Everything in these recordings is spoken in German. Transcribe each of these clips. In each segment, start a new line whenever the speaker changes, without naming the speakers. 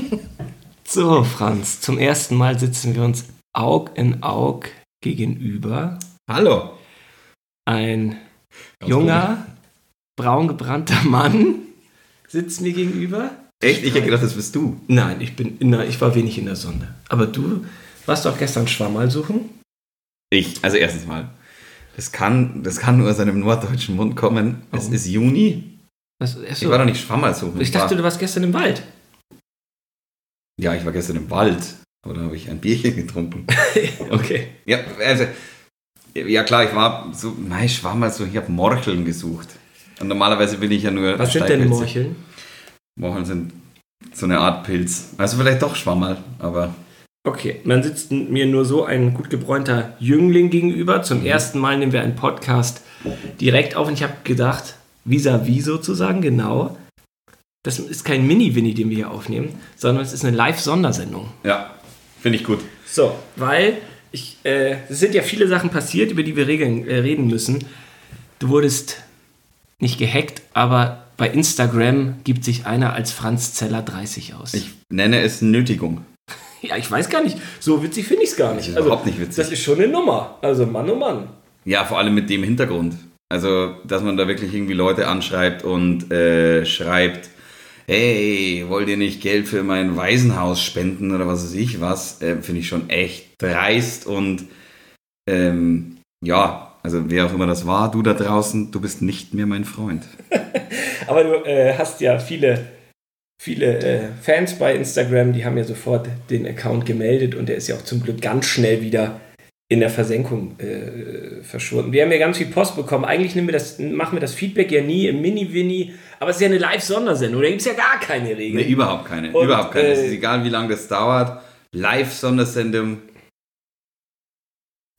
So, Franz, zum ersten Mal sitzen wir uns Aug in Aug gegenüber.
Hallo.
Ein junger, braun gebrannter Mann sitzt mir gegenüber.
Echt? Ich hätte gedacht, das bist du.
Nein, ich, bin in der, ich war wenig in der Sonne. Aber du warst doch gestern Schwammerl suchen?
Ich, also erstens mal. Das kann, das kann nur aus einem norddeutschen Mund kommen. Es
Warum?
ist Juni.
Was,
Ich war doch nicht Schwammerl suchen.
ich dachte, du warst gestern im Wald.
Ja, ich war gestern im Wald. Aber da habe ich ein Bierchen getrunken.
okay.
Ja, also, ja klar, ich war so, nein, Schwammerl so, ich habe Morcheln gesucht. Und normalerweise bin ich ja nur
Was sind denn. Morcheln?
Morcheln sind so eine Art Pilz. Also vielleicht doch Schwammerl, aber
Okay, man sitzt mir nur so ein gut gebräunter Jüngling gegenüber. Zum ersten Mal nehmen wir einen Podcast direkt auf und ich habe gedacht, vis-à-vis sozusagen, genau. Das ist kein Mini-Winnie, den wir hier aufnehmen, sondern es ist eine Live-Sondersendung.
ja, finde ich gut.
So, weil ich, äh, es sind ja viele Sachen passiert, über die wir regeln, äh, reden müssen. Du wurdest nicht gehackt, aber bei Instagram gibt sich einer als Franz Zeller 30 aus.
Ich nenne es Nötigung.
ja, ich weiß gar nicht. So witzig finde ich es gar nicht.
Das ist überhaupt nicht witzig.
Das ist schon eine Nummer. Also Mann, oh Mann.
Ja, vor allem mit dem Hintergrund. Also, dass man da wirklich irgendwie Leute anschreibt und äh, schreibt, hey, wollt ihr nicht Geld für mein Waisenhaus spenden oder was weiß ich was, äh, finde ich schon echt dreist und ähm, ja, also wer auch immer das war, du da draußen, du bist nicht mehr mein Freund.
Aber du äh, hast ja viele, viele äh, Fans bei Instagram, die haben ja sofort den Account gemeldet und der ist ja auch zum Glück ganz schnell wieder in der Versenkung äh, verschwunden. Wir haben ja ganz viel Post bekommen. Eigentlich nehmen wir das, machen wir das Feedback ja nie im Mini-Winnie, aber es ist ja eine Live-Sondersendung. Da gibt es ja gar keine Regeln.
Nee, überhaupt keine.
Und,
überhaupt keine. es
äh,
ist egal, wie lange das dauert. Live-Sondersendung.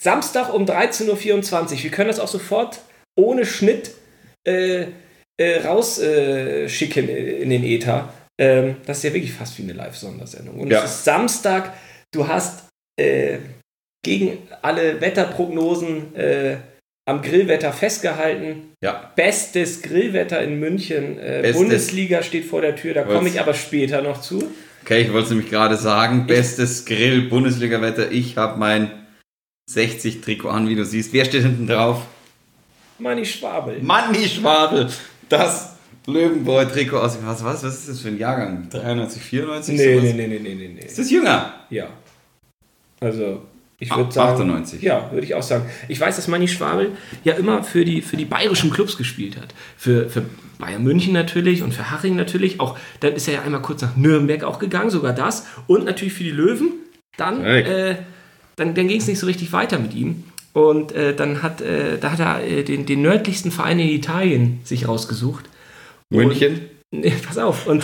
Samstag um 13.24 Uhr. Wir können das auch sofort ohne Schnitt äh, äh, rausschicken in den Äther. Ähm, das ist ja wirklich fast wie eine Live-Sondersendung. Und
Ja.
es ist Samstag. Du hast äh, gegen alle Wetterprognosen äh, am Grillwetter festgehalten.
Ja.
Bestes Grillwetter in München. Äh. Bundesliga steht vor der Tür. Da komme ich aber später noch zu.
Okay, ich wollte es nämlich gerade sagen. Bestes Grill-Bundesliga-Wetter. Ich habe mein 60-Trikot an, wie du siehst. Wer steht hinten drauf?
Manni Schwabel.
Manni Schwabel. Das Löwenbräu-Trikot aus. Was, was, was ist das für ein Jahrgang? 93, 94?
Nee,
sowas?
nee, nee, nee, nee, nee, nee.
Ist das jünger?
Ja. Also, ich würde sagen.
98.
Ja, würde ich auch sagen. Ich weiß, dass Manni Schwabel ja immer für die, für die bayerischen Clubs gespielt hat. Für, für Bayern München natürlich und für Haching natürlich. Auch, dann ist er ja einmal kurz nach Nürnberg auch gegangen, sogar das. Und natürlich für die Löwen. Dann, äh, dann, dann ging es nicht so richtig weiter mit ihm. Und äh, dann hat, äh, da hat er äh, den, den nördlichsten Verein in Italien sich rausgesucht.
München?
Nee, pass auf. Und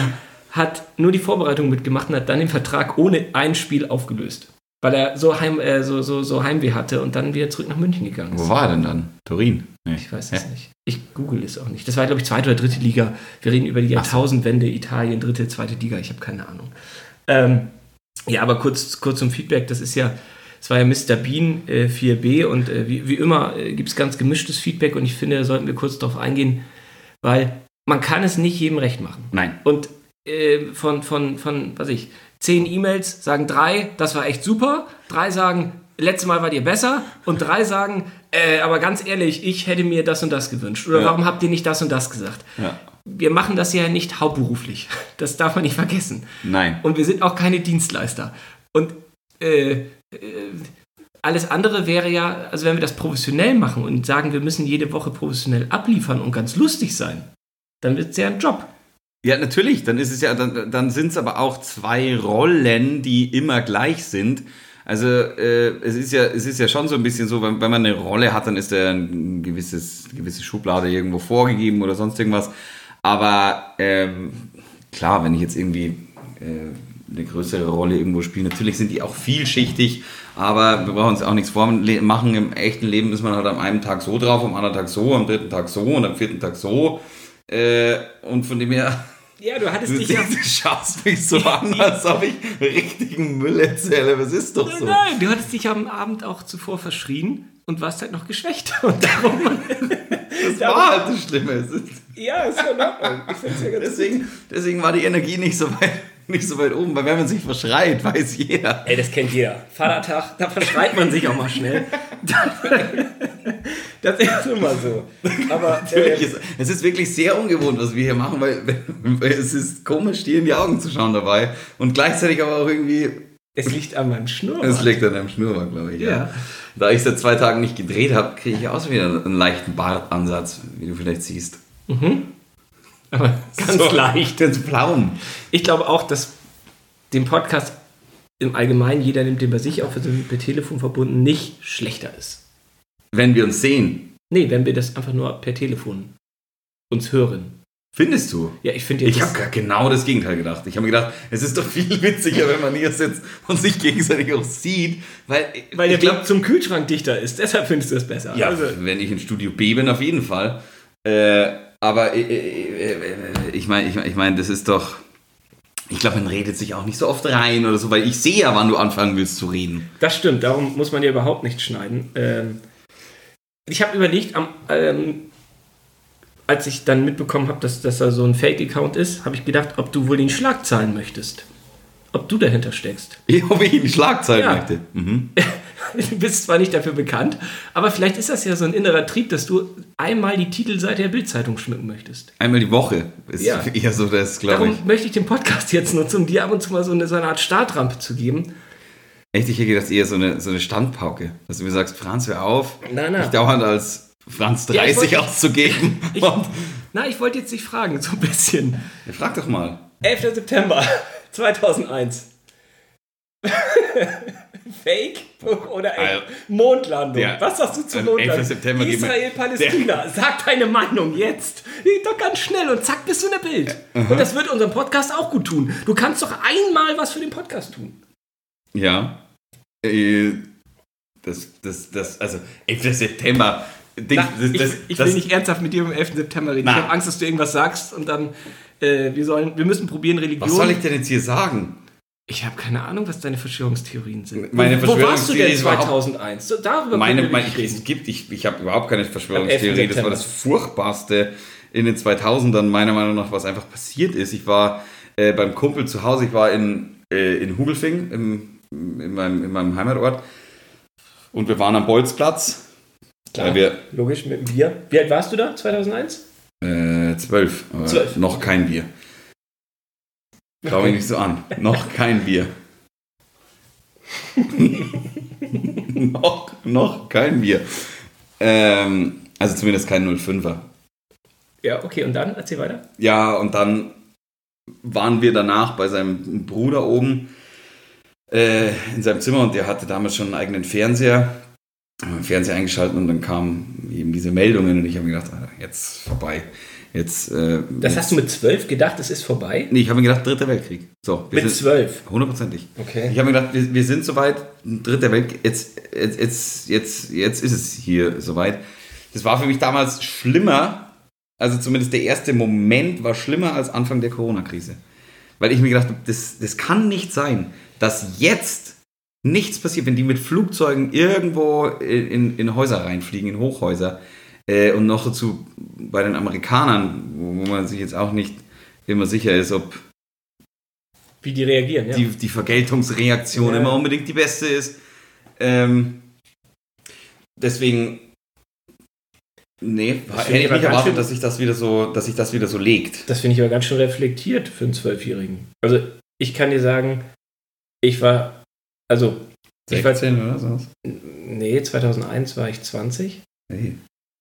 hat nur die Vorbereitung mitgemacht und hat dann den Vertrag ohne ein Spiel aufgelöst. Weil er so, Heim, äh, so, so, so Heimweh hatte und dann wieder zurück nach München gegangen ist.
Wo war er denn dann? Turin? Nee.
Ich weiß es nicht. Ich google es auch nicht. Das war, glaube ich, zweite oder dritte Liga. Wir reden über die. Jahrtausendwende, Italien, dritte, zweite Liga. Ich habe keine Ahnung. Ähm, ja, aber kurz, kurz zum Feedback. Das ist ja, es war ja Mr. Bean äh, 4b und äh, wie, wie immer äh, gibt es ganz gemischtes Feedback und ich finde, da sollten wir kurz darauf eingehen, weil man kann es nicht jedem recht machen.
Nein.
Und äh, von, von, von, was ich, zehn E-Mails sagen drei, das war echt super. Drei sagen, letztes Mal war dir besser. Und drei sagen, äh, aber ganz ehrlich, ich hätte mir das und das gewünscht. Oder
Ja.
warum habt ihr nicht das und das gesagt?
Ja.
Wir machen das ja nicht hauptberuflich. Das darf man nicht vergessen.
Nein.
Und wir sind auch keine Dienstleister. Und äh, äh, alles andere wäre ja, also wenn wir das professionell machen und sagen, wir müssen jede Woche professionell abliefern und ganz lustig sein, dann wird es ja ein Job.
Ja, natürlich. Dann ist es ja, dann, dann sind es aber auch zwei Rollen, die immer gleich sind. Also äh, es ist ja, es ist ja schon so ein bisschen so, wenn, wenn man eine Rolle hat, dann ist da ein gewisses, gewisse Schublade irgendwo vorgegeben oder sonst irgendwas. Aber ähm, klar, wenn ich jetzt irgendwie äh, eine größere Rolle irgendwo spiele, natürlich sind die auch vielschichtig, aber wir brauchen uns auch nichts vormachen. Im echten Leben ist man halt am einen Tag so drauf, am anderen Tag so, am dritten Tag so und am vierten Tag so. Äh, und von dem her.
Ja, du hattest
Du,
dich ja.
du schaust mich so an, als ob ich richtigen Müll erzähle. Was ist doch so?
Nein, du hattest dich am Abend auch zuvor verschrien und warst halt noch geschwächt. Und darum.
Das war halt das Schlimme.
Ja, ist ja in Ordnung. Ich find's ja ganz
Deswegen, deswegen war die Energie nicht so weit. nicht so weit oben, weil wenn man sich verschreit, weiß jeder.
Ey, das kennt jeder. Vatertag, da verschreit man sich auch mal schnell. das ist immer so. Aber
Natürlich ist, es ist wirklich sehr ungewohnt, was wir hier machen, weil, weil es ist komisch, dir in die Augen zu schauen dabei und gleichzeitig aber auch irgendwie
es liegt an meinem Schnurrbart.
Es liegt an deinem Schnurrbart, glaube ich. Ja. ja. Da ich seit zwei Tagen nicht gedreht habe, kriege ich auch wieder einen leichten Bartansatz, wie du vielleicht siehst. Mhm.
Aber ganz so, leicht.
Ganz Pflaumen.
Ich glaube auch, dass dem Podcast im Allgemeinen, jeder nimmt den bei sich auf, sind per Telefon verbunden, nicht schlechter ist.
Wenn wir uns sehen.
Nee, wenn wir das einfach nur per Telefon uns hören.
Findest du?
Ja, ich finde
Ich habe genau das Gegenteil gedacht. Ich habe mir gedacht, es ist doch viel witziger, wenn man hier sitzt und sich gegenseitig auch sieht, weil
weil der Weg zum Kühlschrank dichter ist. Deshalb findest du es besser.
Ja, also. wenn ich in Studio B bin, auf jeden Fall. Äh, aber äh, äh, äh ich meine, ich, ich meine, das ist doch. Ich glaube, man redet sich auch nicht so oft rein oder so, weil ich sehe ja, wann du anfangen willst zu reden.
Das stimmt. Darum muss man ja überhaupt nicht schneiden. Ähm, ich habe überlegt, am ähm, als ich dann mitbekommen habe, dass, dass da so ein Fake-Account ist, habe ich gedacht, ob du wohl den Schlagzeilen möchtest. Ob du dahinter steckst.
ob ich ihn Schlagzeilen ja. möchte. Mhm.
du bist zwar nicht dafür bekannt, aber vielleicht ist das ja so ein innerer Trieb, dass du einmal die Titelseite der Bildzeitung schmücken möchtest.
Einmal die Woche ist ja. eher so das, glaube ich.
Darum möchte ich den Podcast jetzt nutzen, um dir ab und zu mal so eine, so eine Art Startrampe zu geben.
Echt, ich hätte gedacht, eher so eine, so eine Standpauke. Dass du mir sagst, Franz, hör auf.
Nein, nein.
Ich dauernd als Franz 30 ja, wollte, auszugeben.
Ich, na, ich wollte jetzt nicht fragen, so ein bisschen.
Ja, frag doch mal.
11. September 2001. Fake oder also, Mondlandung? Der, Was sagst du zu Mondlandung?
September
Israel, Palästina. Sag deine Meinung jetzt. Doch ganz schnell und zack, bist du in der Bild. Uh Und das wird unserem Podcast auch gut tun. Du kannst doch einmal was für den Podcast tun.
Ja. Äh, das, das, das, also 11. September
Ding, Na, das, das, ich, ich will nicht ernsthaft mit dir am 11. September reden. Na. Ich habe Angst, dass du irgendwas sagst und dann äh, wir sollen, wir müssen probieren Religion.
Was soll ich denn jetzt hier sagen?
Ich habe keine Ahnung, was deine Verschwörungstheorien sind.
Meine
Wo warst du denn 2001?
Darüber meine, meine, ich, es gibt, ich, ich habe überhaupt keine Verschwörungstheorie. Das war das Furchtbarste in den 2000ern, meiner Meinung nach, was einfach passiert ist. Ich war äh, beim Kumpel zu Hause, ich war in, äh, in Hubelfing, im, in, meinem, in meinem Heimatort. Und wir waren am Bolzplatz
Klar, wir, logisch, mit dem Bier. Wie alt warst du da, 2001?
Äh, zwölf. zwölf. Noch kein Bier. Schau mich nicht so an. noch kein Bier. noch, noch kein Bier. Ähm, also zumindest kein 05er.
Ja, okay, und dann? Erzähl weiter.
Ja, und dann waren wir danach bei seinem Bruder oben äh, in seinem Zimmer und der hatte damals schon einen eigenen Fernseher Fernseher eingeschaltet und dann kamen eben diese Meldungen und ich habe mir gedacht, ah, jetzt vorbei. Jetzt, äh,
das
jetzt,
hast du mit zwölf gedacht, es ist vorbei?
Nee, ich habe mir gedacht, dritter Weltkrieg. So,
mit zwölf?
Hundertprozentig.
Okay.
Ich habe mir gedacht, wir, wir, sind soweit, dritter Weltkrieg, jetzt, jetzt, jetzt, jetzt, jetzt ist es hier soweit. Das war für mich damals schlimmer, also zumindest der erste Moment war schlimmer als Anfang der Corona-Krise. Weil ich mir gedacht habe, das, das kann nicht sein, dass jetzt nichts passiert, wenn die mit Flugzeugen irgendwo in, in Häuser reinfliegen, in Hochhäuser. Äh, und noch dazu bei den Amerikanern, wo, man sich jetzt auch nicht immer sicher ist, ob
wie die reagieren, ja.
die, die Vergeltungsreaktion ja. immer unbedingt die beste ist. Ähm, deswegen, nee, hätte ich nicht erwartet, dass sich das wieder so, dass sich das wieder so legt.
Das finde ich aber ganz schön reflektiert für einen Zwölfjährigen. Also ich kann dir sagen, ich war also,
16 war, oder so?
Nee, 2001 war ich 20. Hey.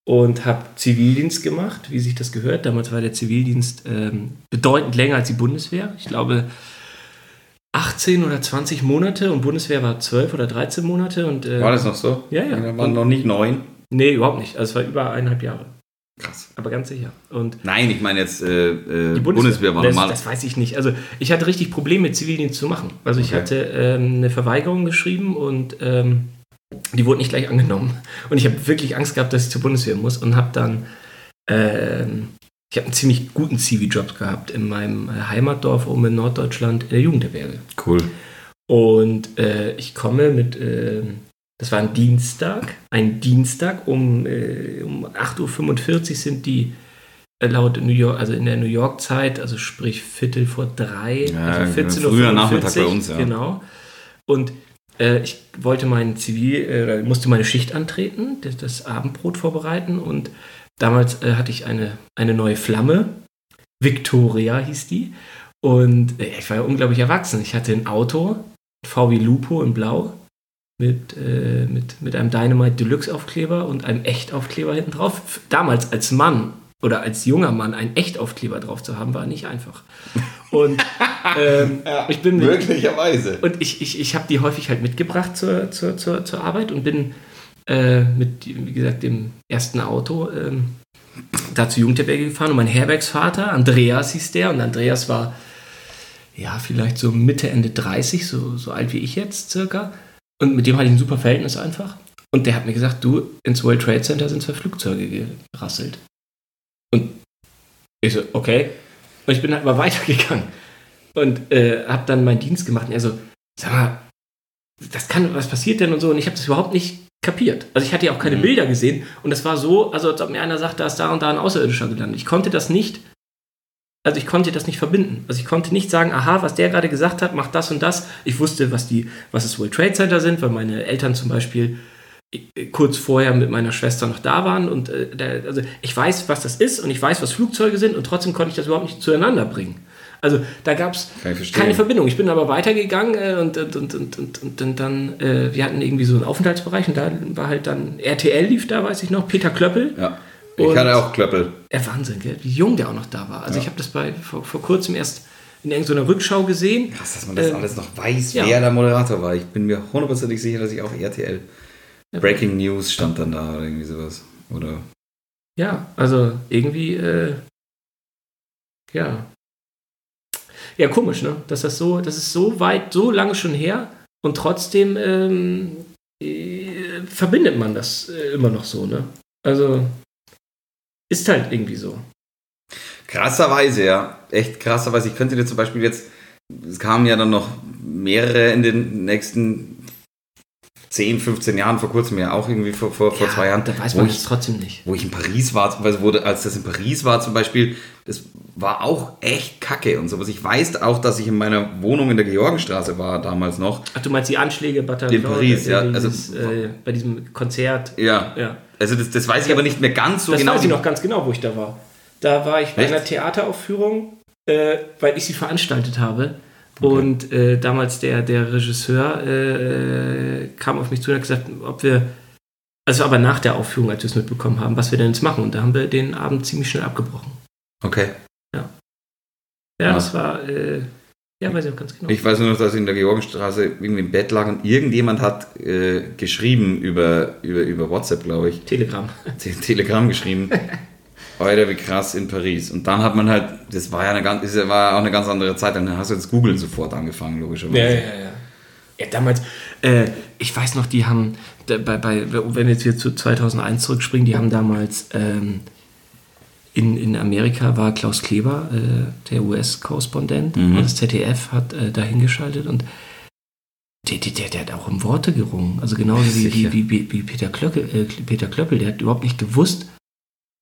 Und habe Zivildienst gemacht, wie sich das gehört. Damals war der Zivildienst ähm, bedeutend länger als die Bundeswehr. Ich glaube 18 oder 20 Monate und Bundeswehr war 12 oder 13 Monate. Und,
äh, war das noch so?
Ja, ja.
Da waren noch nicht neun?
Nee, überhaupt nicht. Also es war über eineinhalb Jahre.
Krass.
Aber ganz sicher. Und
Nein, ich meine jetzt äh,
äh die Bundeswehr, Bundeswehr war normal. Das, das, weiß ich nicht. Also ich hatte richtig Probleme, Zivildienst zu machen. Also ich okay. hatte ähm, eine Verweigerung geschrieben und ähm, die wurde nicht gleich angenommen. Und ich habe wirklich Angst gehabt, dass ich zur Bundeswehr muss und habe dann ähm, ich habe einen ziemlich guten Zivi-Job gehabt in meinem äh, Heimatdorf oben in Norddeutschland in der Jugendherberge.
Cool.
Und äh, ich komme mit äh, das war ein Dienstag. Ein Dienstag um, äh, um 8.45 Uhr sind die äh, laut New York, also in der New York Zeit, also sprich Viertel vor drei,
Ja,
also 14 Uhr.
früher Nachmittag bei uns, ja.
Genau. Und äh, ich wollte mein Zivil, äh, musste meine Schicht antreten, das, das Abendbrot vorbereiten und damals äh, hatte ich eine, eine neue Flamme. Victoria hieß die. Und ich war ja unglaublich erwachsen. Ich hatte ein Auto, VW Lupo in Blau, mit, äh, mit, mit einem Dynamite Deluxe Aufkleber und einem Echtaufkleber hinten drauf. Damals als Mann oder als junger Mann einen Echtaufkleber drauf zu haben, war nicht einfach. Und ähm, ich bin mit,
Möglicherweise.
und ich, ich, ich habe die häufig halt mitgebracht zur, zur, zur, zur Arbeit und bin äh, mit, wie gesagt, dem ersten Auto ähm, da zur Jugendherberge gefahren. Und mein Herbergsvater, Andreas hieß der, und Andreas war ja vielleicht so Mitte, Ende 30, so, so alt wie ich jetzt circa. Und mit dem hatte ich ein super Verhältnis einfach. Und der hat mir gesagt, du, ins World Trade Center sind zwei Flugzeuge gerasselt. Und ich so, okay. Und ich bin dann aber weitergegangen und äh, habe dann meinen Dienst gemacht. Und er so, sag mal, das kann, was passiert denn und so? Und ich habe das überhaupt nicht kapiert. Also ich hatte ja auch keine
Mhm.
Bilder gesehen und es war so, also als ob mir einer sagt, da ist da und da ein Außerirdischer gelandet. Ich konnte das nicht, also ich konnte das nicht verbinden. Also ich konnte nicht sagen, aha, was der gerade gesagt hat, macht das und das. Ich wusste, was die, was das World Trade Center sind, weil meine Eltern zum Beispiel äh, kurz vorher mit meiner Schwester noch da waren und äh, der, also ich weiß, was das ist und ich weiß, was Flugzeuge sind und trotzdem konnte ich das überhaupt nicht zueinander bringen. Also da gab es keine Verbindung. Ich bin aber weitergegangen äh, und, und, und, und, und, und, und dann, äh, wir hatten irgendwie so einen Aufenthaltsbereich und da war halt dann, RTL lief da, weiß ich noch, Peter Klöppel.
Ja. Ich
Und-
hatte auch Klöppel.
Ja, Wahnsinn, gell? wie jung der auch noch da war. Also
Ja.
ich habe das bei, vor, vor kurzem erst in irgendeiner Rückschau gesehen.
Krass, dass man das
Ähm,
alles noch weiß,
ja.
wer der Moderator war. Ich bin mir hundertprozentig sicher, dass ich auch RTL.
Ja.
Breaking News stand dann da oder irgendwie sowas. Oder
Ja, also irgendwie, äh, ja. Ja, komisch, ne? Dass das so, das ist so weit, so lange schon her und trotzdem ähm, äh, verbindet man das äh, immer noch so, ne? Also ist halt irgendwie so.
krasserweise, ja. Echt krasserweise. Ich könnte dir zum Beispiel jetzt, es kamen ja dann noch mehrere in den nächsten 10, 15 Jahren, vor kurzem ja auch irgendwie vor, vor, vor
Ja,
zwei Jahren.
Da weiß man
ich-
es trotzdem nicht.
wo ich in Paris war, wurde, als das in Paris war zum Beispiel, das war auch echt kacke und sowas. Ich weiß auch, dass ich in meiner Wohnung in der Georgenstraße war damals noch.
Ach, du meinst die Anschläge Bataclan,
In Paris,
äh,
ja,
dieses,
also-
äh, bei diesem Konzert.
Ja,
Ja.
Also das, das weiß ich aber nicht mehr ganz so
das
genau.
weiß ich noch ganz genau, wo ich da war. Da war ich bei
Echt?
einer Theateraufführung, äh, weil ich sie veranstaltet habe.
Okay.
Und äh, damals der, der Regisseur äh, kam auf mich zu und hat gesagt, ob wir, also aber nach der Aufführung, als wir es mitbekommen haben, was wir denn jetzt machen. Und da haben wir den Abend ziemlich schnell abgebrochen.
Okay.
Ja,
Ah.
das war, äh, ja, weiß ich auch ganz genau.
Ich weiß nur noch, dass ich in der Georgenstraße irgendwie im Bett lag und irgendjemand hat äh, geschrieben über, über, über WhatsApp, glaube ich.
Telegram.
Te- Telegramm geschrieben. Alter, wie krass in Paris. Und dann hat man halt, das war ja eine ganz, ja- war auch eine ganz andere Zeit, dann hast du jetzt Googeln sofort angefangen, logischerweise.
Ja, ja, ja. Ja, damals, äh, ich weiß noch, die haben, bei, bei, wenn wir jetzt hier zu 2001 zurückspringen, die haben damals ähm, in, in Amerika war Klaus Kleber, äh, der US-Korrespondent,
Mhm.
und das ZDF hat äh, da hingeschaltet und der, der, der, hat auch um Worte gerungen. Also genauso wie, wie, wie, wie Peter, Klöckel, äh, Peter Klöppel, der hat überhaupt nicht gewusst,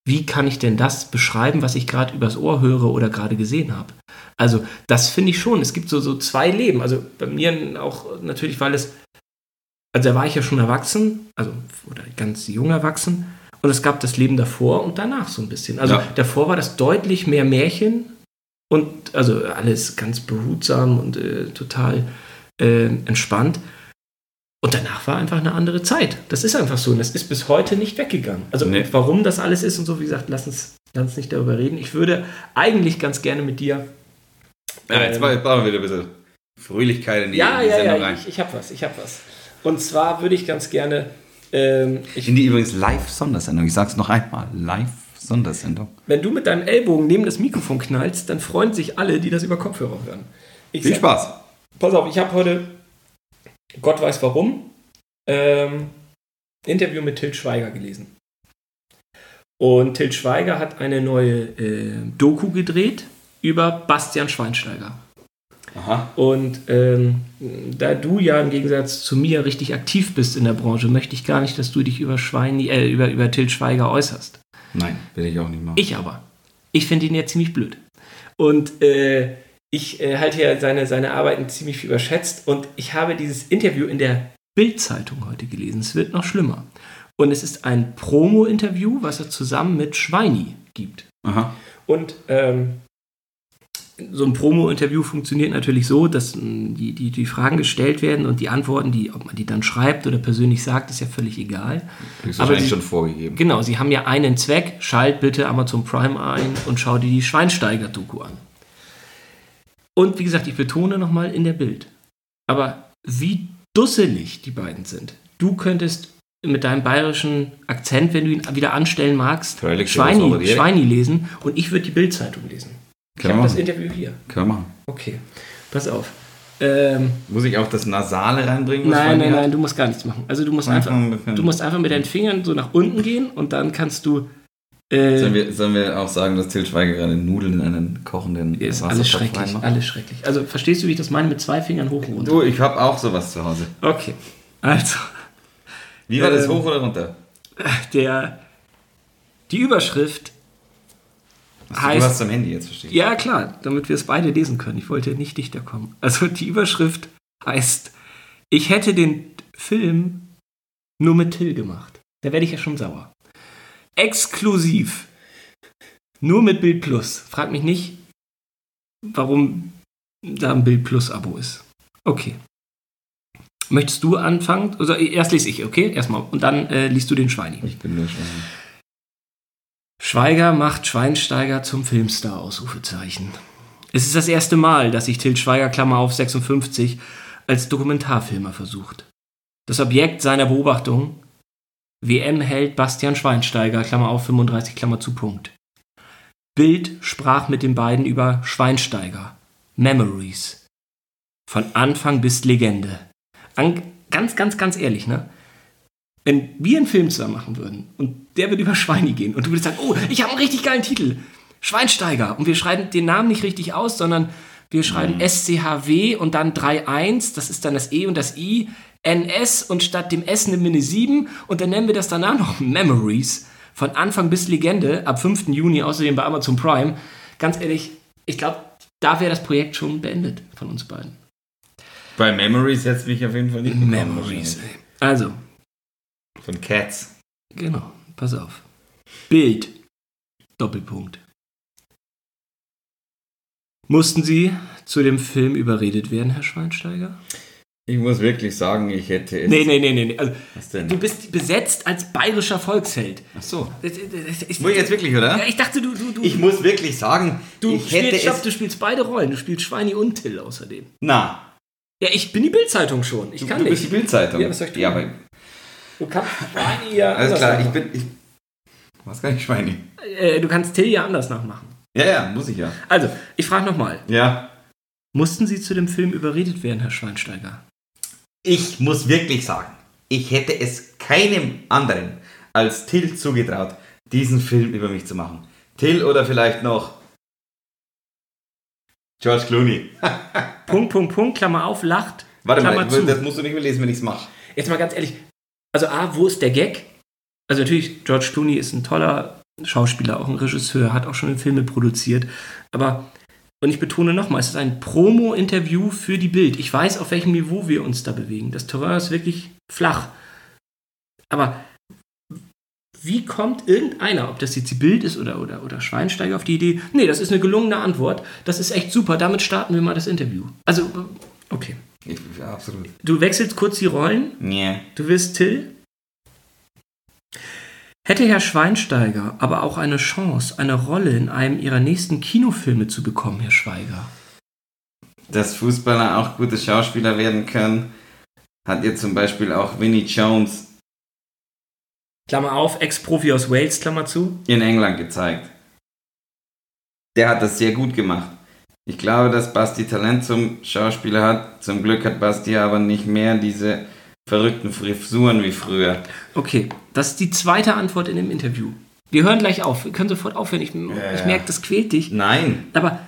wie kann ich denn das beschreiben, was ich gerade übers Ohr höre oder gerade gesehen habe. Also das finde ich schon. Es gibt so, so zwei Leben. Also bei mir auch natürlich, weil es, also da war ich ja schon erwachsen, also oder ganz jung erwachsen. Und es gab das Leben davor und danach so ein bisschen. Also
Ja.
davor war das deutlich mehr Märchen und also alles ganz behutsam und äh, total äh, entspannt. Und danach war einfach eine andere Zeit. Das ist einfach so. Und das ist bis heute nicht weggegangen. Also
Nee.
warum das alles ist und so, wie gesagt, lass uns, lass uns nicht darüber reden. Ich würde eigentlich ganz gerne mit dir.
Ja, jetzt
ähm,
jetzt brauchen wir wieder ein bisschen Fröhlichkeit in die,
ja,
in die
ja,
Sendung
ja,
rein.
ich, ich habe was, ich habe was. Und zwar würde ich ganz gerne, ähm, ich,
In die übrigens Live-Sondersendung. Ich sag's noch einmal. Live-Sondersendung.
wenn du mit deinem Ellbogen neben das Mikrofon knallst, dann freuen sich alle, die das über Kopfhörer hören. Ich
Viel
sag-
Spaß.
Pass auf, ich habe heute, Gott weiß warum, ähm, Interview mit Til Schweiger gelesen. Und Til Schweiger hat eine neue äh, Doku gedreht über Bastian Schweinsteiger.
Aha.
Und ähm, da du ja im Gegensatz zu mir richtig aktiv bist in der Branche, möchte ich gar nicht, dass du dich über, Schweini, äh, über, über Til Schweiger äußerst.
Nein, will ich auch nicht machen.
Ich aber. Ich finde ihn ja ziemlich blöd. Und äh, ich äh, halte ja seine, seine Arbeiten ziemlich überschätzt. Und ich habe dieses Interview in der Bild-Zeitung heute gelesen. Es wird noch schlimmer. Und es ist ein Promo-Interview, was er zusammen mit Schweini gibt.
Aha.
Und ähm, so ein Promo-Interview funktioniert natürlich so, dass mh, die, die, die Fragen gestellt werden und die Antworten, die, ob man die dann schreibt oder persönlich sagt, ist ja völlig egal.
Ist
Aber
wahrscheinlich
sie-
schon vorgegeben.
Genau, sie haben ja einen Zweck. Schalt bitte Amazon Prime ein und schau dir die Schweinsteiger-Doku an. Und wie gesagt, ich betone nochmal in der Bild. Aber wie dusselig die beiden sind. Du könntest mit deinem bayerischen Akzent, wenn du ihn wieder anstellen magst, Schweini, Schweini lesen und ich würde die Bildzeitung lesen. Ich
Können
habe
wir
das. Interview hier.
Können wir machen.
Okay, pass auf. Ähm,
Muss ich auch das Nasale reinbringen?
nein, nein, nein, du musst gar nichts machen. Also du musst
Einfach
du musst einfach mit deinen Fingern so nach unten gehen und dann kannst du. Äh,
Sollen wir, sollen wir auch sagen, dass Til Schweiger gerade Nudeln in einen kochenden
ist
Wassertopf
alles schrecklich,
reinmacht?
alles schrecklich. Also verstehst du, wie ich das meine mit zwei Fingern hoch und runter?
Du, ich habe auch sowas zu Hause.
Okay, also
Wie war das
Ähm,
hoch oder runter?
der die Überschrift
Achso,
heißt-
du hast am Handy jetzt verstehen.
Ja, klar, damit wir es beide lesen können. Ich wollte nicht dichter kommen. Also die Überschrift heißt, ich hätte den Film nur mit Till gemacht. Da werde ich ja schon sauer. Exklusiv. Nur mit Bild Plus. Frag mich nicht, warum da ein Bild Plus Abo ist. Okay. Möchtest du anfangen? Also erst lese ich, okay? Erstmal. Und dann äh, liest du den Schweini.
Ich bin nur schon.
Schweiger macht Schweinsteiger zum Filmstar, Ausrufezeichen. Es ist das erste Mal, dass sich Til Schweiger, Klammer auf 56, als Dokumentarfilmer versucht. Das Objekt seiner Beobachtung, WM-Held Bastian Schweinsteiger, Klammer auf 35, Klammer zu Punkt. Bild sprach mit den beiden über Schweinsteiger, Memories. Von Anfang bis Legende. An, ganz, ganz, ganz ehrlich, ne? Wenn wir einen Film zusammen machen würden und der würde über Schweini gehen und du würdest sagen, oh, ich habe einen richtig geilen Titel, Schweinsteiger und wir schreiben den Namen nicht richtig aus, sondern wir schreiben SCHW und dann 3.1, das ist dann das E und das I, NS und statt dem S nehmen wir eine 7 und dann nennen wir das danach noch Memories von Anfang bis Legende ab 5. Juni, außerdem bei Amazon Prime. Ganz ehrlich, ich glaube, da wäre das Projekt schon beendet von uns beiden.
Bei Memories setzt mich auf jeden Fall nicht.
Memories. ey. Also,
Von Cats.
Genau, pass auf. Bild. Doppelpunkt. Mussten Sie zu dem Film überredet werden, Herr Schweinsteiger?
Ich muss wirklich sagen, ich hätte es.
Nee, nee, nee, nee. Also,
Was denn?
du bist besetzt als bayerischer Volksheld.
Ach so.
Das- das- das- Ich,
Muss ich jetzt wirklich, oder?
ja, ich dachte, du, du, du,
Ich muss wirklich sagen,
du, spielst, stopp, du spielst beide Rollen. Du spielst Schweini und Till außerdem.
Na,
Ja, ich bin die Bildzeitung schon. Ich
du,
kann
du
nicht.
bist die Bildzeitung.
Ja, was soll ich tun?
Ja, aber
du kannst Schweini ja
alles
anders
klar, ich
nachmachen.
bin. Ich, was kann ich Schweini?
Äh, du kannst Till ja anders nachmachen.
Ja, ja, muss ich ja.
Also, ich frage nochmal.
Ja.
Mussten Sie zu dem Film überredet werden, Herr Schweinsteiger?
Ich muss wirklich sagen, ich hätte es keinem anderen als Till zugetraut, diesen Film über mich zu machen. Till oder vielleicht noch George Clooney.
Punkt, Punkt, Punkt, Klammer auf, lacht.
Warte
Klammer
mal,
zu.
das musst du nicht mehr lesen, wenn ich es mache.
Jetzt mal ganz ehrlich. Also A, wo ist der Gag? Also natürlich, George Clooney ist ein toller Schauspieler, auch ein Regisseur, hat auch schon Filme produziert. Aber, und ich betone nochmal, es ist ein Promo-Interview für die Bild. Ich weiß, auf welchem Niveau wir uns da bewegen. Das Terrain ist wirklich flach. Aber wie kommt irgendeiner, ob das jetzt die Bild ist oder, oder, oder Schweinsteiger auf die Idee? Nee, das ist eine gelungene Antwort. Das ist echt super. Damit starten wir mal das Interview. Also, okay.
Ich, absolut.
Du wechselst kurz die Rollen.
Nee.
Du wirst Till? Hätte Herr Schweinsteiger aber auch eine Chance, eine Rolle in einem Ihrer nächsten Kinofilme zu bekommen, Herr Schweiger?
Dass Fußballer auch gute Schauspieler werden können, hat ihr zum Beispiel auch Vinnie Jones
Klammer auf, Ex-Profi aus Wales, Klammer zu.
in England gezeigt. Der hat das sehr gut gemacht. Ich glaube, dass Basti Talent zum Schauspieler hat. Zum Glück hat Basti aber nicht mehr diese verrückten Frisuren wie früher.
Okay, das ist die zweite Antwort in dem Interview. Wir hören gleich auf. Wir können sofort aufhören. Ich, ich
ja.
merke, das quält dich.
Nein.
Aber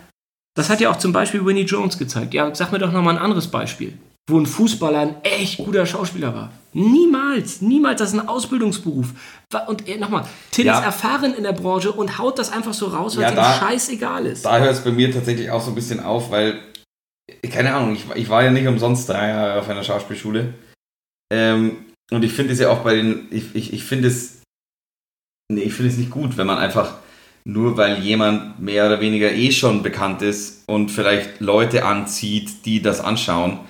das hat ja auch zum Beispiel Winnie Jones gezeigt. Ja, sag mir doch nochmal ein anderes Beispiel. Wo ein Fußballer ein echt guter Schauspieler war. Niemals, niemals. Das ist ein Ausbildungsberuf. Und äh, nochmal, Till
Ja.
ist erfahren in der Branche und haut das einfach so raus, weil
Ja,
es ihm scheißegal ist.
Da hört es bei mir tatsächlich auch so ein bisschen auf, weil, keine Ahnung, ich, ich war ja nicht umsonst drei Jahre auf einer Schauspielschule. Ähm, und ich finde es ja auch bei den, ich, ich, ich finde es, nee, ich finde es nicht gut, wenn man einfach, nur weil jemand mehr oder weniger eh schon bekannt ist und vielleicht Leute anzieht, die das anschauen,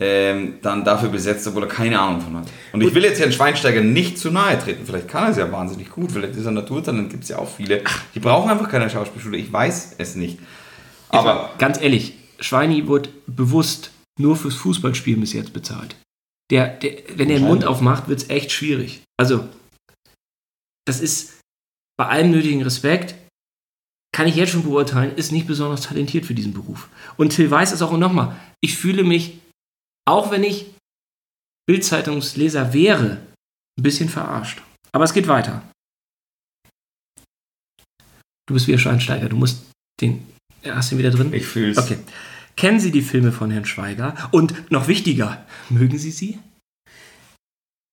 ähm, dann dafür besetzt, obwohl er keine Ahnung von hat. Und ich will jetzt Herrn Schweinsteiger nicht zu nahe treten. Vielleicht kann er es ja wahnsinnig gut, vielleicht ist er Naturtalent, gibt es ja auch viele. Die brauchen einfach keine Schauspielschule, ich weiß es nicht. Aber
ganz ehrlich, Schweini wurde bewusst nur fürs Fußballspielen bis jetzt bezahlt. Der, der, wenn er den Mund aufmacht, wird es echt schwierig. Also, das ist bei allem nötigen Respekt, kann ich jetzt schon beurteilen, ist nicht besonders talentiert für diesen Beruf. Und Till weiß es auch nochmal, ich fühle mich, auch wenn ich Bildzeitungsleser wäre, ein bisschen verarscht. Aber es geht weiter. Du bist wieder Schweinsteiger, du musst den. Hast du ihn wieder drin?
ich fühle es.
Okay. Kennen Sie die Filme von Herrn Schweiger? Und noch wichtiger, mögen Sie sie?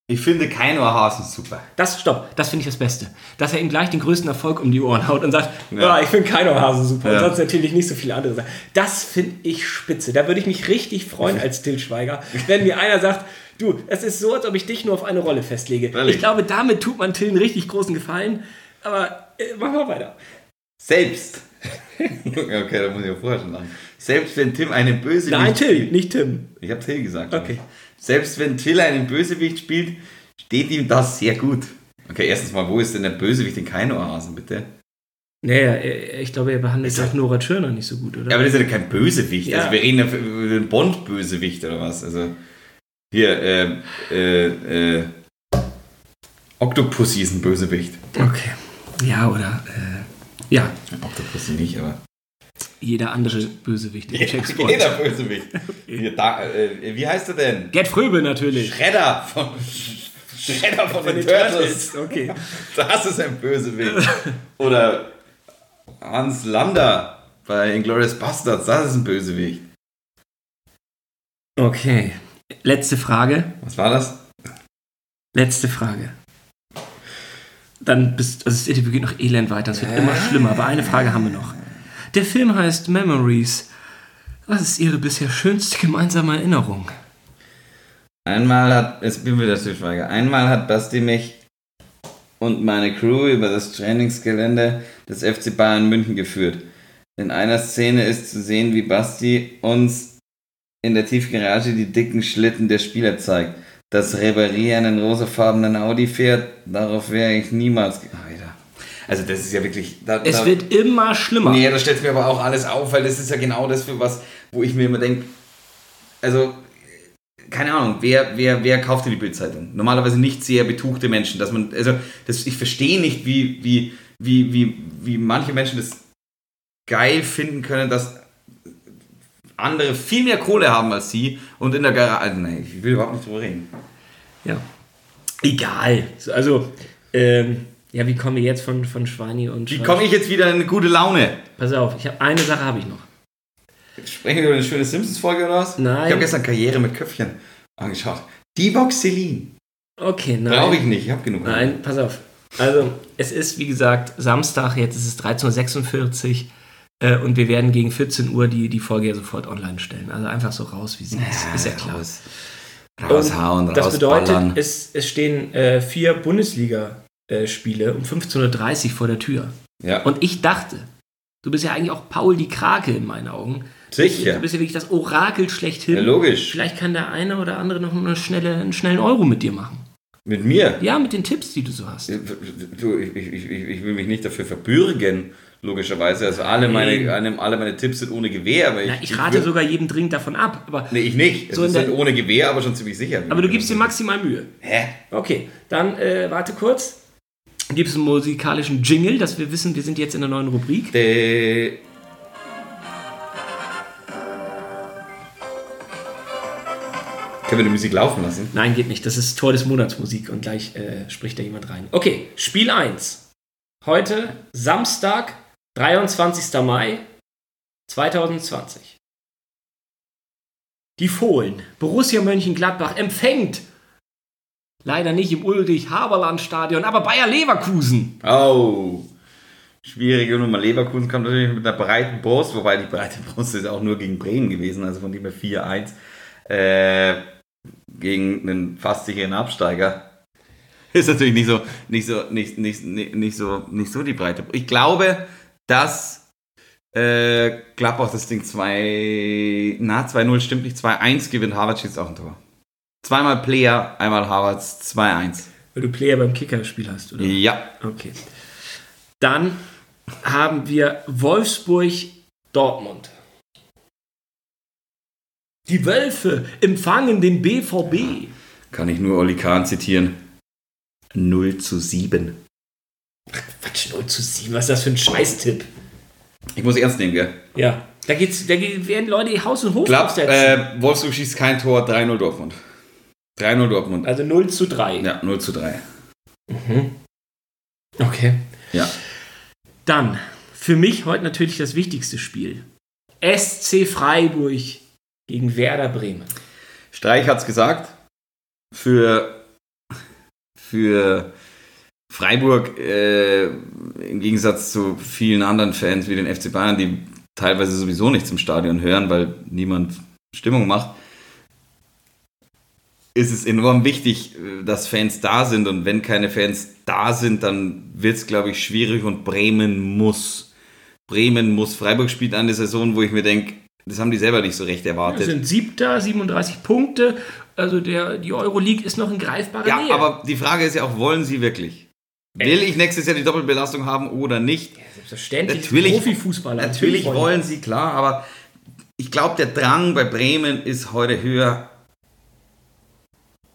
Ich finde kein Ohrhasen super.
Das, stopp, das finde ich das Beste. Dass er ihm gleich den größten Erfolg um die Ohren haut und sagt,
Ja.
ja. ich finde keinen Hasen super.
Ja.
Und sonst natürlich nicht so viele andere Sachen. Das finde ich spitze. Da würde ich mich richtig freuen als Till Schweiger, wenn mir einer sagt, du, es ist so, als ob ich dich nur auf eine Rolle festlege.
Ehrlich?
Ich glaube, damit tut man Till einen richtig großen Gefallen. Aber äh, machen wir weiter.
Selbst. okay, da muss ich ja vorher schon sagen. Selbst wenn Tim einen Bösewicht
Nein, Till, nicht Tim.
Ich habe Till gesagt.
Okay.
Selbst wenn Till einen Bösewicht spielt, steht ihm das sehr gut. Okay, erstens mal, wo ist denn der Bösewicht in kein Ohrhasen, bitte?
Naja, ich glaube, er behandelt
Ist
auch Nora Tschirner nicht so gut, oder?
Ja, aber das ist ja kein Bösewicht.
Ja.
Also wir reden ja über den Bond-Bösewicht oder was. Also hier, äh, äh, äh, Octopussy ist ein Bösewicht.
Okay. Ja, oder äh, ja,
Octopussy nicht, aber
jeder andere Bösewicht Bond.
jeder Bösewicht. Hier, da, äh, wie heißt er denn?
Gerd Fröbel natürlich.
Shredder von, Shredder von, den, Turtles.
Okay.
Das ist ein Bösewicht. Oder Hans Lander bei Inglourious Bastards, das ist ein Bösewicht.
Okay. Letzte Frage.
Was war das?
Letzte Frage. Dann bist also das Interview geht noch elend weiter. Es wird immer schlimmer. Aber eine Frage haben wir noch. Der Film heißt Memories. Was ist Ihre bisher schönste gemeinsame Erinnerung?
Einmal hat, jetzt bin wieder zu Schweiger, einmal hat Basti mich und meine Crew über das Trainingsgelände des FC Bayern München geführt. In einer Szene ist zu sehen, wie Basti uns in der Tiefgarage die dicken Schlitten der Spieler zeigt. Dass Ribéry einen rosafarbenen Audi fährt, darauf wäre ich niemals... Alter. Also das ist ja wirklich... Da,
Es
da,
wird immer schlimmer.
Nee, da stellt mir aber auch alles auf, weil das ist ja genau das, für was, wo ich mir immer denke, also, keine Ahnung, wer, wer, wer kauft denn die Bildzeitung? Normalerweise nicht sehr betuchte Menschen, dass man, also, das, ich verstehe nicht, wie, wie, wie, wie, wie manche Menschen das geil finden können, dass andere viel mehr Kohle haben als sie und in der Garage, nee, ich will überhaupt nicht drüber reden.
Ja. Egal. So, Also, ähm, ja, wie kommen wir jetzt von, von Schweini und
Wie komme ich jetzt wieder in eine gute Laune?
Pass auf, ich habe eine Sache habe ich noch.
Sprechen wir über eine schöne Simpsons-Folge oder was?
Nein.
Ich habe gestern Karriere mit Köpfchen angeschaut. Die Celine.
Okay, nein.
Brauche ich nicht, ich habe genug.
Nein, pass auf. Also, es ist, wie gesagt, Samstag, jetzt ist es 13.46 Uhr äh, und wir werden gegen 14 Uhr die, die Folge ja sofort online stellen. Also einfach so raus, wie sie ist. Ist ja klar.
Raus, raushauen,
Und das bedeutet, es, es stehen äh, vier Bundesliga-Spiele um 15.30 Uhr vor der Tür.
Ja,
Und ich dachte, du bist ja eigentlich auch Paul die Krake in meinen Augen.
sicher.
Du bist ja wirklich das Orakel schlechthin.
Ja, logisch.
Vielleicht kann der eine oder andere noch eine schnelle, einen schnellen Euro mit dir machen.
Mit mir.
Ja, mit den Tipps, die du so hast.
Du, ich, ich, ich, ich will mich nicht dafür verbürgen, logischerweise. Also alle meine, alle, meine Tipps sind ohne Gewehr. Aber ich,
Na, ich rate
will-
sogar jedem dringend davon ab. Aber,
Nee, ich nicht. Es
So
ist halt ohne Gewehr, aber schon ziemlich sicher.
aber du gibst dir maximal Mühe.
Hä?
Okay, dann äh, warte kurz. Gibt es einen musikalischen Jingle, dass wir wissen, wir sind jetzt in der neuen Rubrik?
Dä- Können wir die Musik laufen lassen?
Nein, geht nicht. Das ist Tor des Monats Musik und gleich äh, spricht da jemand rein. Okay, Spiel 1. Heute Samstag, 23. Mai 2020. Die Fohlen. Borussia Mönchengladbach empfängt. Leider nicht im Ulrich-Haberland-Stadion, aber Bayer Leverkusen.
Oh. Schwierige Nummer. Leverkusen kommt natürlich mit einer breiten Brust, wobei die breite Brust ist auch nur gegen Bremen gewesen, also von dem her 4-1. Äh, gegen einen fast sicheren Absteiger. Ist natürlich nicht so, nicht so, nicht, nicht, nicht, nicht so, nicht so die Breite. Ich glaube, dass äh, Gladbach das Ding 2, na, 2-0 stimmt nicht, 2-1 gewinnt. Harvard schießt auch ein Tor. Zweimal Player, einmal Harvards, 2-1.
Weil du Player beim Kicker-Spiel hast, oder?
Ja.
Okay. Dann haben wir Wolfsburg-Dortmund. Die Wölfe empfangen den BVB.
Kann ich nur Oli Kahn zitieren. 0 zu 7.
Quatsch, 0 zu 7, was ist das für ein Scheißtipp?
Ich muss ernst nehmen, gell?
Ja, da, geht's, da werden Leute Haus und Hof
Glaub, äh, Wolfsburg schießt kein Tor, 3-0 Dortmund. 3-0 Dortmund.
Also 0 zu 3.
Ja, 0 zu 3.
Mhm. Okay.
Ja.
Dann, für mich heute natürlich das wichtigste Spiel. SC Freiburg gegen Werder Bremen.
Streich hat es gesagt. Für, für Freiburg, äh, im Gegensatz zu vielen anderen Fans wie den FC Bayern, die teilweise sowieso nichts im Stadion hören, weil niemand Stimmung macht, ist es enorm wichtig, dass Fans da sind. Und wenn keine Fans da sind, dann wird es, glaube ich, schwierig und Bremen muss. Bremen muss. Freiburg spielt eine Saison, wo ich mir denke, das haben die selber nicht so recht erwartet. Wir
sind siebter, 37 Punkte. Also der, die Euroleague ist noch in greifbarer
ja,
Nähe.
Ja, aber die Frage ist ja auch, wollen sie wirklich? Will ich nächstes Jahr die Doppelbelastung haben oder nicht? Ja,
selbstverständlich.
Natürlich,
Profifußballer.
Natürlich wollen sie, klar, aber ich glaube, der Drang bei Bremen ist heute höher.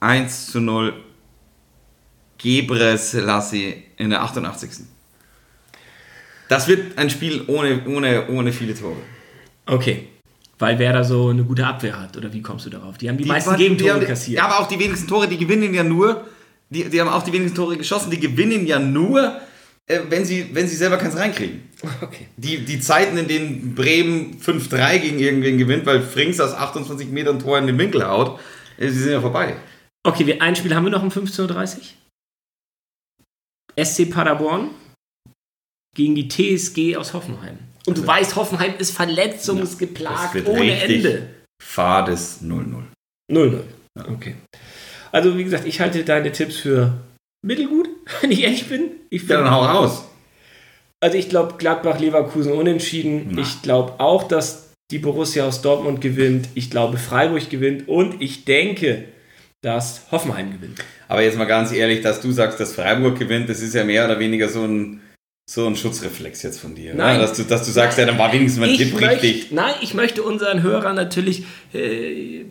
1 zu 0 Gebre Selassie in der 88. Das wird ein Spiel ohne, ohne, ohne viele Tore.
Okay. Weil Werder so eine gute Abwehr hat, oder wie kommst du darauf? Die haben die, die meisten Gegentore kassiert.
Ja, aber auch die wenigsten Tore, die gewinnen ja nur, die, die haben auch die wenigsten Tore geschossen, die gewinnen ja nur, äh, wenn, sie, wenn sie selber keins reinkriegen.
Okay.
Die, die Zeiten, in denen Bremen 5-3 gegen irgendwen gewinnt, weil Frings aus 28 Metern Tor in den Winkel haut, äh, sie sind ja vorbei.
Okay, wir, ein Spiel haben wir noch um 15.30 Uhr. SC Paderborn gegen die TSG aus Hoffenheim. Und du weißt, Hoffenheim ist verletzungsgeplagt ja, ohne Ende.
Fades 0-0.
0-0. Okay. Also, wie gesagt, ich halte deine Tipps für mittelgut, wenn ich ehrlich bin. Ich
ja, dann hau raus.
Also, ich glaube, Gladbach-Leverkusen unentschieden. Na. Ich glaube auch, dass die Borussia aus Dortmund gewinnt. Ich glaube, Freiburg gewinnt. Und ich denke, dass Hoffenheim gewinnt.
Aber jetzt mal ganz ehrlich, dass du sagst, dass Freiburg gewinnt, das ist ja mehr oder weniger so ein so ein Schutzreflex jetzt von dir. Ne? Nein. Ne? Dass, du, dass du sagst, ja, dann war wenigstens mein Tipp
möchte,
richtig.
Nein, ich möchte unseren Hörern natürlich äh,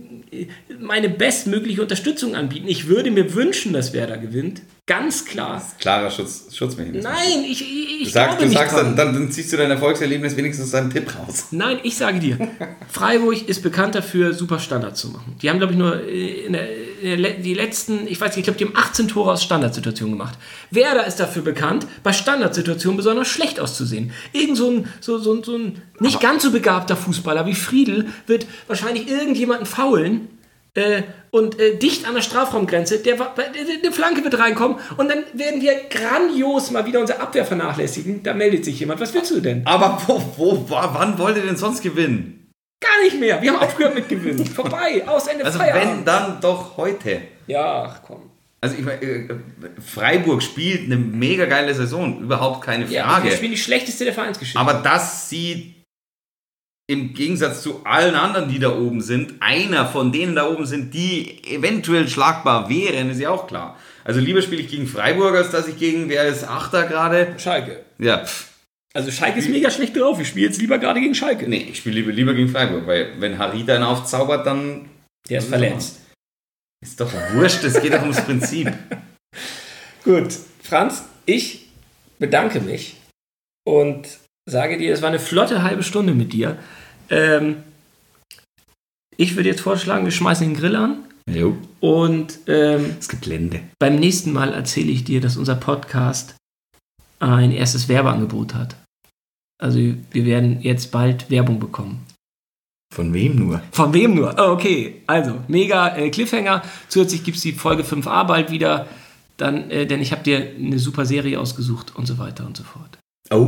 meine bestmögliche Unterstützung anbieten. Ich würde mir wünschen, dass Werder gewinnt. Ganz klar.
Klarer Schutz, Schutzmechanismus.
Nein, ich, ich,
du sagst, du sagst dann, dann, dann, ziehst du dein Erfolgserlebnis wenigstens aus deinem Tipp raus.
Nein, ich sage dir, Freiburg ist bekannt dafür, super Standards zu machen. Die haben, glaube ich, nur äh, in der, die letzten, ich weiß nicht, ich glaube, die haben 18 Tore aus Standardsituationen gemacht. Werder ist dafür bekannt, bei Standardsituationen besonders schlecht auszusehen. Irgend so ein, so, so, so ein nicht Aber ganz so begabter Fußballer wie Friedel wird wahrscheinlich irgendjemanden faulen äh, und äh, dicht an der Strafraumgrenze, der, der, Flanke wird reinkommen und dann werden wir grandios mal wieder unsere Abwehr vernachlässigen. Da meldet sich jemand. Was willst du denn?
Aber wo, wo, wann wollt ihr denn sonst gewinnen?
Gar nicht mehr. Wir haben aufgehört mit Gewinnen. Vorbei. Aus Ende
Also Feierabend. wenn, dann doch heute.
Ja, ach komm.
Also ich meine, äh, Freiburg spielt eine mega geile Saison, überhaupt keine Frage. Ja,
die spielen die schlechteste der Vereinsgeschichte.
Aber das sieht im Gegensatz zu allen anderen, die da oben sind, einer von denen da oben sind, die eventuell schlagbar wären, ist ja auch klar. Also lieber spiele ich gegen Freiburg, als dass ich gegen, wer ist Achter gerade?
Schalke.
Ja.
Also Schalke ist mega schlecht drauf. Ich spiele jetzt lieber gerade gegen Schalke.
Nee, ich spiele lieber, lieber gegen Freiburg, weil wenn Harita einen aufzaubert, dann...
Der ist verletzt.
Ist doch wurscht, es geht doch ums Prinzip.
Gut, Franz, ich bedanke mich und sage dir, es war eine flotte halbe Stunde mit dir. Ähm, ich würde jetzt vorschlagen, wir schmeißen den Grill an.
Jo.
Und ähm,
es gibt Lände.
Beim nächsten Mal erzähle ich dir, dass unser Podcast ein erstes Werbeangebot hat. Also wir werden jetzt bald Werbung bekommen.
Von wem nur?
Von wem nur? Oh, okay, also mega äh, Cliffhanger. Zusätzlich gibt es die Folge 5a bald wieder. Dann, äh, denn ich habe dir eine super Serie ausgesucht und so weiter und so fort.
Oh,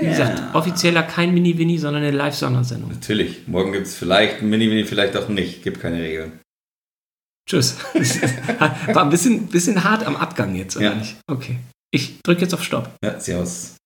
Wie gesagt, offizieller kein Mini-Winnie, sondern eine Live-Sondersendung.
Natürlich. Morgen gibt es vielleicht ein Mini-Mini, vielleicht auch nicht. Gibt keine Regeln.
Tschüss. War ein bisschen, bisschen hart am Abgang jetzt, oder
Ja.
nicht? Okay. Ich drücke jetzt auf Stopp.
Ja, Servus.